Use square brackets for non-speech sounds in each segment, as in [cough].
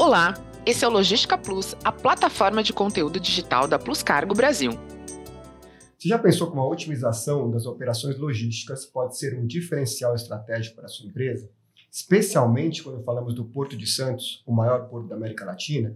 Olá, esse é o Logística Plus, a plataforma de conteúdo digital da Plus Cargo Brasil. Você já pensou como a otimização das operações logísticas pode ser um diferencial estratégico para a sua empresa? Especialmente quando falamos do Porto de Santos, o maior porto da América Latina?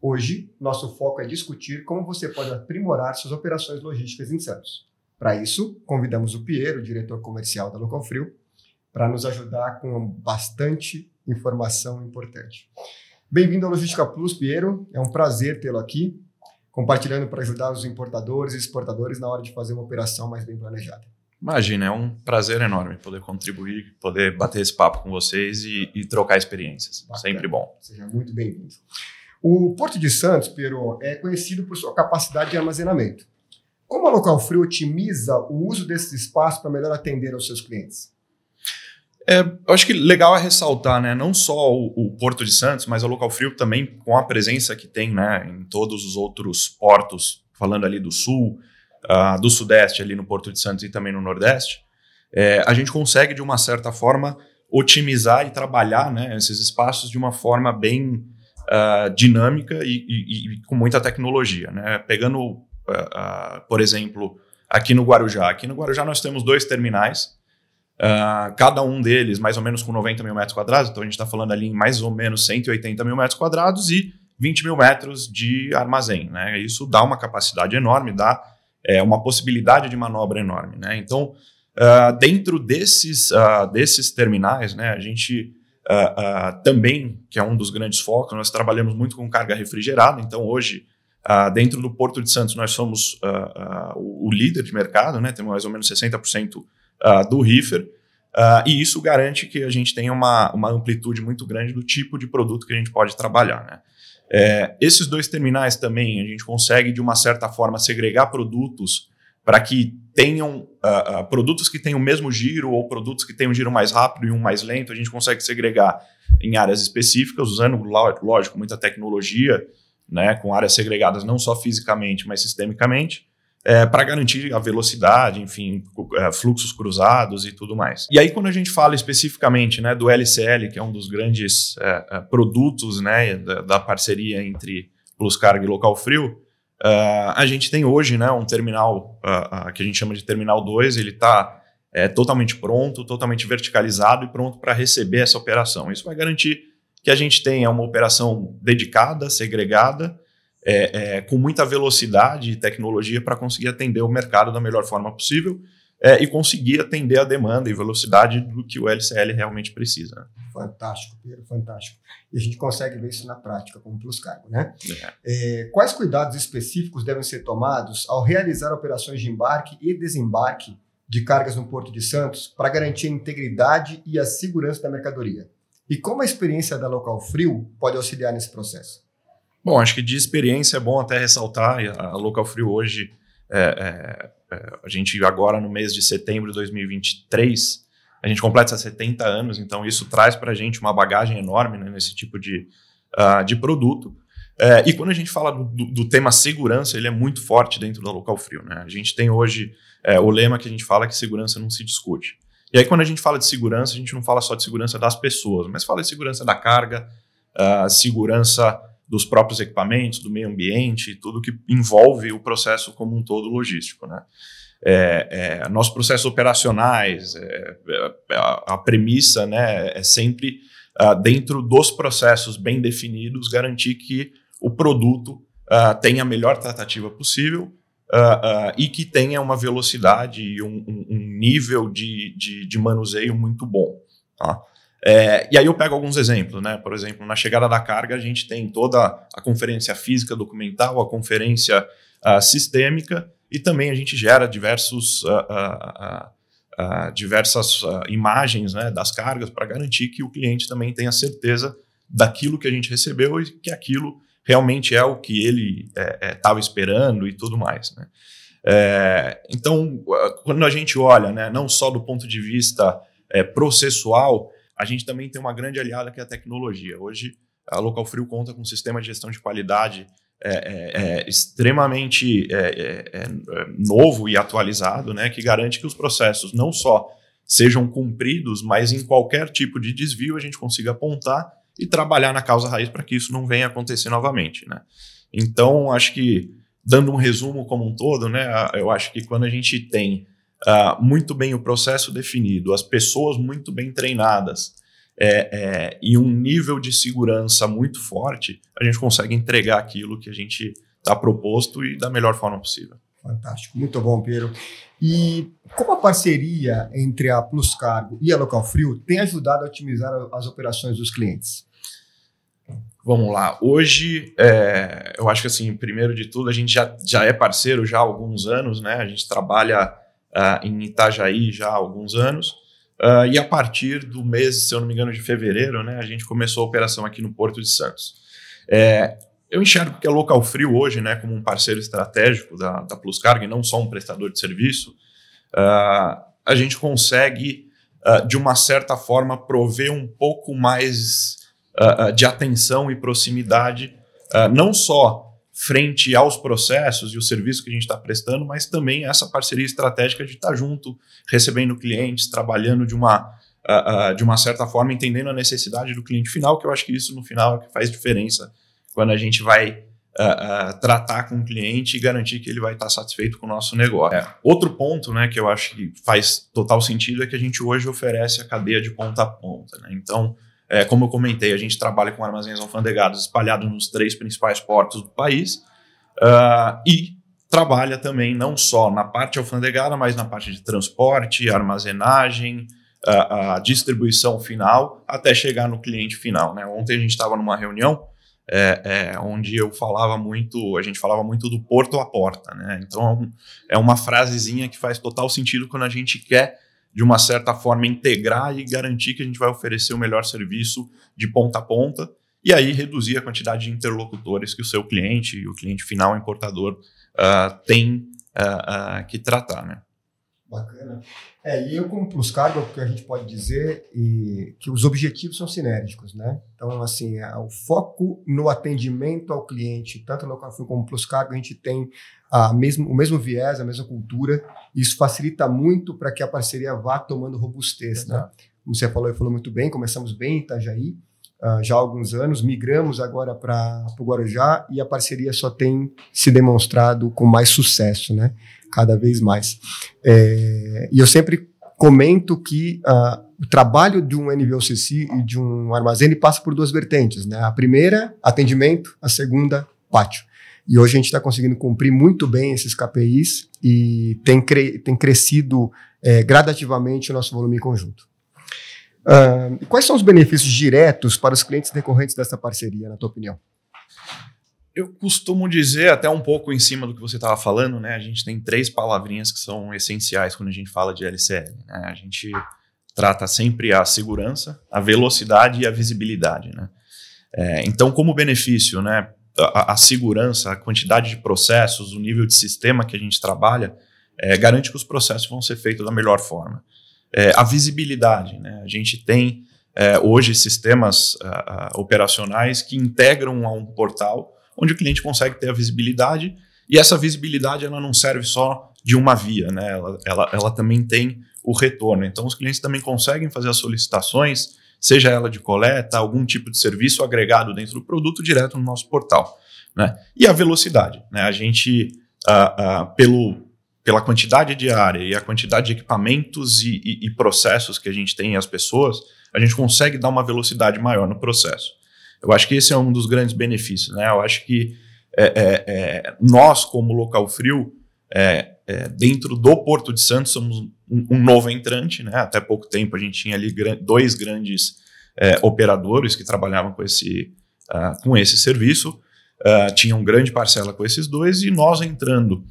Hoje, nosso foco é discutir como você pode aprimorar suas operações logísticas em Santos. Para isso, convidamos o Piero, diretor comercial da Local Frio, para nos ajudar com bastante informação importante. Bem-vindo ao Logística Plus, Piero. É um prazer tê-lo aqui, compartilhando para ajudar os importadores e exportadores na hora de fazer uma operação mais bem planejada. Imagina, é um prazer enorme poder contribuir, poder bater esse papo com vocês e, e trocar experiências. Bacana. Sempre bom. Seja muito bem-vindo. O Porto de Santos, Piero, é conhecido por sua capacidade de armazenamento. Como a Local Frio otimiza o uso desses espaços para melhor atender aos seus clientes? É, eu acho que legal é ressaltar, né, não só o, o, Porto de Santos, mas a Local Frio também com a presença que tem, né, em todos os outros portos, falando ali do Sul, uh, do Sudeste, ali no Porto de Santos e também no Nordeste, é, a gente consegue de uma certa forma otimizar e trabalhar, né, esses espaços de uma forma bem uh, dinâmica e, e, e, com muita tecnologia, né, pegando, uh, por exemplo, aqui no Guarujá, aqui no Guarujá nós temos dois terminais Uh, cada um deles mais ou menos com 90 mil metros quadrados, então a gente está falando ali em mais ou menos 180 mil metros quadrados e 20 mil metros de armazém. Né? Isso dá uma capacidade enorme, dá é, uma possibilidade de manobra enorme. Né? Então, uh, dentro desses, uh, desses terminais, né, a gente também, que é um dos grandes focos, nós trabalhamos muito com carga refrigerada, então hoje. dentro do Porto de Santos, nós somos o, líder de mercado, né? temos mais ou menos 60% uh, do reefer. Uh, e isso garante que a gente tenha uma, uma amplitude muito grande do tipo de produto que a gente pode trabalhar. Né? É, esses dois terminais também a gente consegue, de uma certa forma, segregar produtos para que tenham uh, uh, produtos que tenham o mesmo giro ou produtos que tenham um giro mais rápido e um mais lento. A gente consegue segregar em áreas específicas, usando, lógico, muita tecnologia, né, com áreas segregadas não só fisicamente, mas sistemicamente é, para garantir a velocidade, enfim, é, fluxos cruzados e tudo mais. E aí, quando a gente fala especificamente né, do LCL, que é um dos grandes é, é, produtos né, da, da, parceria entre Plus Cargo e Local Frio, uh, a gente tem hoje né, um terminal uh, uh, que a gente chama de Terminal 2, ele está é, totalmente pronto, totalmente verticalizado e pronto para receber essa operação. Isso vai garantir que a gente tenha uma operação dedicada, segregada, é, é, com muita velocidade e tecnologia para conseguir atender o mercado da melhor forma possível é, e conseguir atender a demanda e velocidade do que o LCL realmente precisa. Né? Fantástico, Pedro, fantástico. E a gente consegue ver isso na prática com o Plus Cargo, né? É. É, quais cuidados específicos devem ser tomados ao realizar operações de embarque e desembarque de cargas no Porto de Santos para garantir a integridade e a segurança da mercadoria? E como a experiência da Local Frio pode auxiliar nesse processo? Bom, acho que de experiência é bom até ressaltar, a Local Frio hoje, é, é, é, a gente agora no mês de setembro de 2023, a gente completa 70 anos, então isso traz para a gente uma bagagem enorme né, nesse tipo de, uh, de produto. É, e quando a gente fala do, do, tema segurança, ele é muito forte dentro da Local Frio. Né? A gente tem hoje é, o lema que a gente fala que segurança não se discute. E aí, quando a gente fala de segurança, a gente não fala só de segurança das pessoas, mas fala de segurança da carga, uh, segurança dos próprios equipamentos, do meio ambiente, tudo que envolve o processo como um todo logístico. Né? É, é, nossos processos operacionais, é, é a, a, premissa né, é sempre, uh, dentro dos processos bem definidos, garantir que o produto uh, tenha a melhor tratativa possível uh, e que tenha uma velocidade e um, um, um nível de, de, de, manuseio muito bom. Tá? É, e aí eu pego alguns exemplos, né? Por exemplo, na chegada da carga, a gente tem toda a conferência física documental, a conferência uh, sistêmica, e também a gente gera diversos, uh, uh, diversas imagens né, das cargas para garantir que o cliente também tenha certeza daquilo que a gente recebeu e que aquilo realmente é o que ele estava é, é, esperando e tudo mais. Né? É, então, quando a gente olha, né, não só do ponto de vista é, processual, a gente também tem uma grande aliada que é a tecnologia. Hoje, a Local Frio conta com um sistema de gestão de qualidade é, é, é extremamente é, é, é, novo e atualizado, né, que garante que os processos não só sejam cumpridos, mas em qualquer tipo de desvio a gente consiga apontar e trabalhar na causa raiz para que isso não venha acontecer novamente. Né? Então, acho que, dando um resumo como um todo, né, eu acho que quando a gente tem uh, muito bem o processo definido, as pessoas muito bem treinadas é, é, e um nível de segurança muito forte, a gente consegue entregar aquilo que a gente está proposto e da melhor forma possível. Fantástico, muito bom, Pedro. E como a parceria entre a Plus Cargo e a Local Frio tem ajudado a otimizar as operações dos clientes? Vamos lá. Hoje, é, eu acho que assim, primeiro de tudo, a gente já, já é parceiro já há alguns anos, né? A gente trabalha uh, em Itajaí já há alguns anos. Uh, e a partir do mês, se eu não me engano, de fevereiro, né, a gente começou a operação aqui no Porto de Santos. É, eu enxergo que a Local Frio hoje, né, como um parceiro estratégico da, da Plus Carga e não só um prestador de serviço, uh, a gente consegue, uh, de uma certa forma, prover um pouco mais de atenção e proximidade, não só frente aos processos e o serviço que a gente está prestando, mas também essa parceria estratégica de estar tá junto, recebendo clientes, trabalhando de uma, de uma certa forma, entendendo a necessidade do cliente final, que eu acho que isso no final é o que faz diferença quando a gente vai uh, uh, tratar com o cliente e garantir que ele vai estar satisfeito com o nosso negócio. É. Outro ponto né, que eu acho que faz total sentido é que a gente hoje oferece a cadeia de ponta a ponta. Né? Então, é, como eu comentei, a gente trabalha com armazéns alfandegados espalhados nos três principais portos do país uh, e trabalha também não só na parte alfandegada, mas na parte de transporte, armazenagem, a, a distribuição final, até chegar no cliente final. Né? Ontem a gente estava numa reunião é, é, onde eu falava muito, a gente falava muito do porto à porta, né? Então é uma frasezinha que faz total sentido quando a gente quer, de uma certa forma, integrar e garantir que a gente vai oferecer o melhor serviço de ponta a ponta e aí reduzir a quantidade de interlocutores que o seu cliente o cliente final importador uh, tem uh, uh, que tratar, né? Bacana. É, e eu como Plus Cargo, que a gente pode dizer e, que os objetivos são sinérgicos, né? Então, assim, é, o foco no atendimento ao cliente, tanto no Local como Plus Cargo, a gente tem a mesmo, o mesmo viés, a mesma cultura, e isso facilita muito para que a parceria vá tomando robustez, né? Como você falou, falou muito bem, começamos bem em Itajaí, uh, já há alguns anos, migramos agora para o Guarujá e a parceria só tem se demonstrado com mais sucesso, né? Cada vez mais. É, e eu sempre comento que uh, o trabalho de um NVOCC e de um armazém passa por duas vertentes, né? A primeira, atendimento, a segunda, pátio. E hoje a gente está conseguindo cumprir muito bem esses KPIs e tem, cre tem crescido é, gradativamente o nosso volume em conjunto. Uh, quais são os benefícios diretos para os clientes decorrentes dessa parceria, na tua opinião? Eu costumo dizer, até um pouco em cima do que você estava falando, né? A gente tem três palavrinhas que são essenciais quando a gente fala de LCL. Né? A gente trata sempre a segurança, a velocidade e a visibilidade, né? É, então, como benefício, né? A, a, segurança, a quantidade de processos, o nível de sistema que a gente trabalha, é, garante que os processos vão ser feitos da melhor forma é, a visibilidade. Né? A gente tem é, hoje sistemas operacionais que integram a um portal onde o cliente consegue ter a visibilidade e essa visibilidade ela não serve só de uma via, né? ela, ela, ela também tem o retorno. Então, os clientes também conseguem fazer as solicitações, seja ela de coleta, algum tipo de serviço agregado dentro do produto, direto no nosso portal. Né? E a velocidade. Né? A gente, uh, pelo, pela quantidade de área e a quantidade de equipamentos e, e, e, processos que a gente tem as pessoas, a gente consegue dar uma velocidade maior no processo. Eu acho que esse é um dos grandes benefícios. Né? Eu acho que é, é, é, nós, como local frio, é, é, dentro do Porto de Santos, somos um, um, novo entrante. Né? Até pouco tempo a gente tinha ali dois grandes operadores que trabalhavam com esse, uh, com esse serviço. Uh, tinha uma grande parcela com esses dois e nós entrando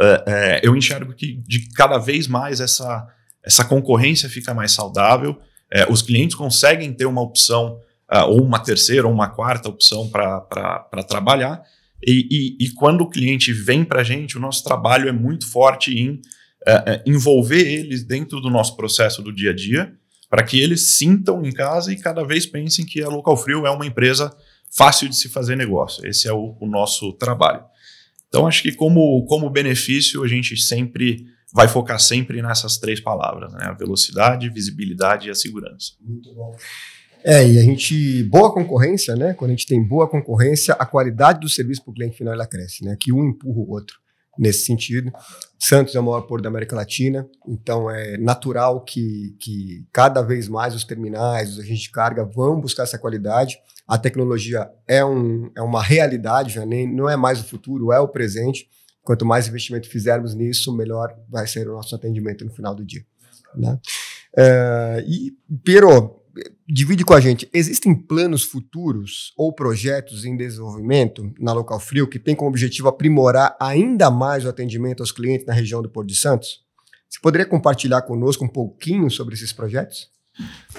é, é, eu enxergo que de cada vez mais essa, essa concorrência fica mais saudável, é, os clientes conseguem ter uma opção, uh, ou uma terceira, ou uma quarta opção para trabalhar, e, e, e, quando o cliente vem para a gente, o nosso trabalho é muito forte em uh, envolver eles dentro do nosso processo do dia a dia, para que eles sintam em casa e cada vez pensem que a Local Frio é uma empresa fácil de se fazer negócio. Esse é o, o nosso trabalho. Então, acho que como, como benefício, a gente sempre vai focar sempre nessas três palavras, né? A velocidade, visibilidade e a segurança. Muito bom. É, e a gente, boa concorrência, né? Quando a gente tem boa concorrência, a qualidade do serviço para o cliente final ela cresce, né? Que um empurra o outro nesse sentido. Santos é o maior porto da América Latina, então é natural que, que cada vez mais os terminais, os agentes de carga vão buscar essa qualidade. A tecnologia é, um, é uma realidade, já nem, não é mais o futuro, é o presente. Quanto mais investimento fizermos nisso, melhor vai ser o nosso atendimento no final do dia. Né? É, e, Piero, divide com a gente, existem planos futuros ou projetos em desenvolvimento na Local Frio que tem como objetivo aprimorar ainda mais o atendimento aos clientes na região do Porto de Santos? Você poderia compartilhar conosco um pouquinho sobre esses projetos?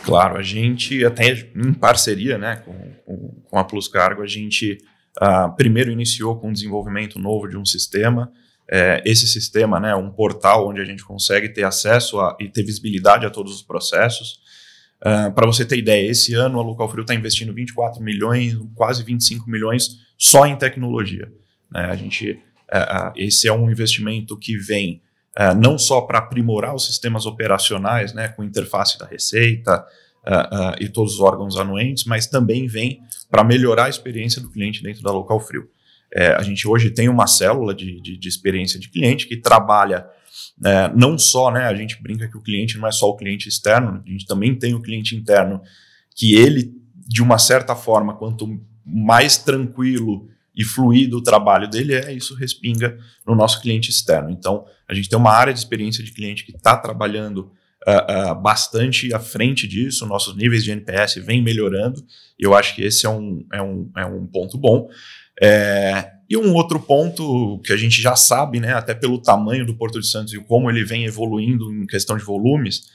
Claro, a gente até em parceria né, com, com, com a Plus Cargo, a gente uh, primeiro iniciou com o desenvolvimento novo de um sistema, é, esse sistema, né, um portal onde a gente consegue ter acesso a, e ter visibilidade a todos os processos, Uh, ah, Para você ter ideia, esse ano a Local Frio está investindo 24 milhões, quase 25 milhões só em tecnologia. Né? A gente, uh, uh, esse é um investimento que vem não só para aprimorar os sistemas operacionais, né, com interface da Receita e todos os órgãos anuentes, mas também vem para melhorar a experiência do cliente dentro da Local Frio. É, a gente hoje tem uma célula de, de, de experiência de cliente que trabalha é, não só, né, a gente brinca que o cliente não é só o cliente externo, a gente também tem o cliente interno, que ele, de uma certa forma, quanto mais tranquilo e fluido o trabalho dele é, isso respinga no nosso cliente externo. Então, a gente tem uma área de experiência de cliente que está trabalhando uh, uh, bastante à frente disso, nossos níveis de NPS vêm melhorando, e eu acho que esse é um, é um, é um ponto bom. É, e um outro ponto que a gente já sabe, né, até pelo tamanho do Porto de Santos e como ele vem evoluindo em questão de volumes,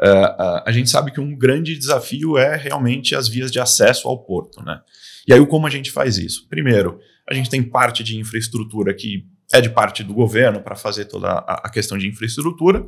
uh, a gente sabe que um grande desafio é realmente as vias de acesso ao porto. Né? E aí, como a gente faz isso? Primeiro, a gente tem parte de infraestrutura que é de parte do governo para fazer toda a, a, questão de infraestrutura,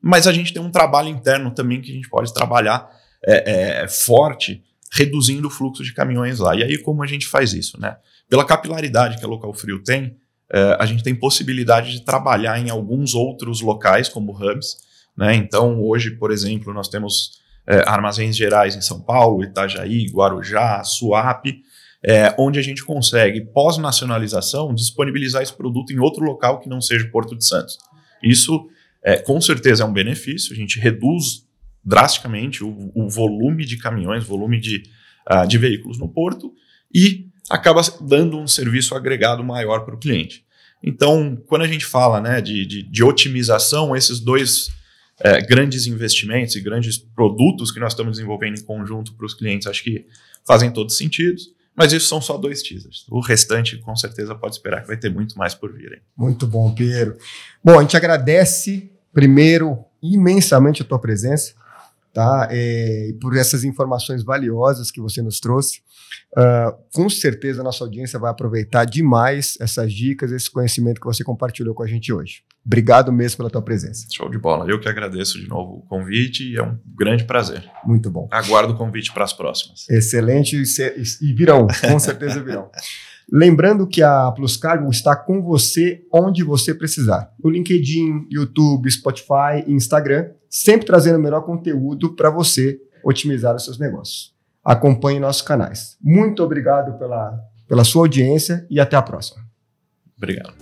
mas a gente tem um trabalho interno também que a gente pode trabalhar é, é, forte, reduzindo o fluxo de caminhões lá. E aí, como a gente faz isso? Né? Pela capilaridade que a Local Frio tem, é, a gente tem possibilidade de trabalhar em alguns outros locais, como hubs. Né? Então, hoje, por exemplo, nós temos é, armazéns gerais em São Paulo, Itajaí, Guarujá, Suape, é, onde a gente consegue, pós-nacionalização, disponibilizar esse produto em outro local que não seja Porto de Santos. Isso, é, com certeza, é um benefício, a gente reduz drasticamente o, o volume de caminhões, volume de, uh, de veículos no porto e acaba dando um serviço agregado maior para o cliente. Então, quando a gente fala né, de, de, de otimização, esses dois é, grandes investimentos e grandes produtos que nós estamos desenvolvendo em conjunto para os clientes, acho que fazem todo sentido. Mas isso são só dois teasers. O restante, com certeza, pode esperar que vai ter muito mais por vir. Hein? Muito bom, Piero. Bom, a gente agradece, primeiro, imensamente a tua presença tá? É, e por essas informações valiosas que você nos trouxe. Uh, com certeza a nossa audiência vai aproveitar demais essas dicas, esse conhecimento que você compartilhou com a gente hoje. Obrigado mesmo pela tua presença. Show de bola. Eu que agradeço de novo o convite e é um grande prazer. Muito bom. Aguardo o convite para as próximas. Excelente e virão, com certeza virão. [laughs] Lembrando que a Plus Cargo está com você onde você precisar. No LinkedIn, YouTube, Spotify e Instagram, sempre trazendo o melhor conteúdo para você otimizar os seus negócios. Acompanhe nossos canais. Muito obrigado pela, pela sua audiência e até a próxima. Obrigado.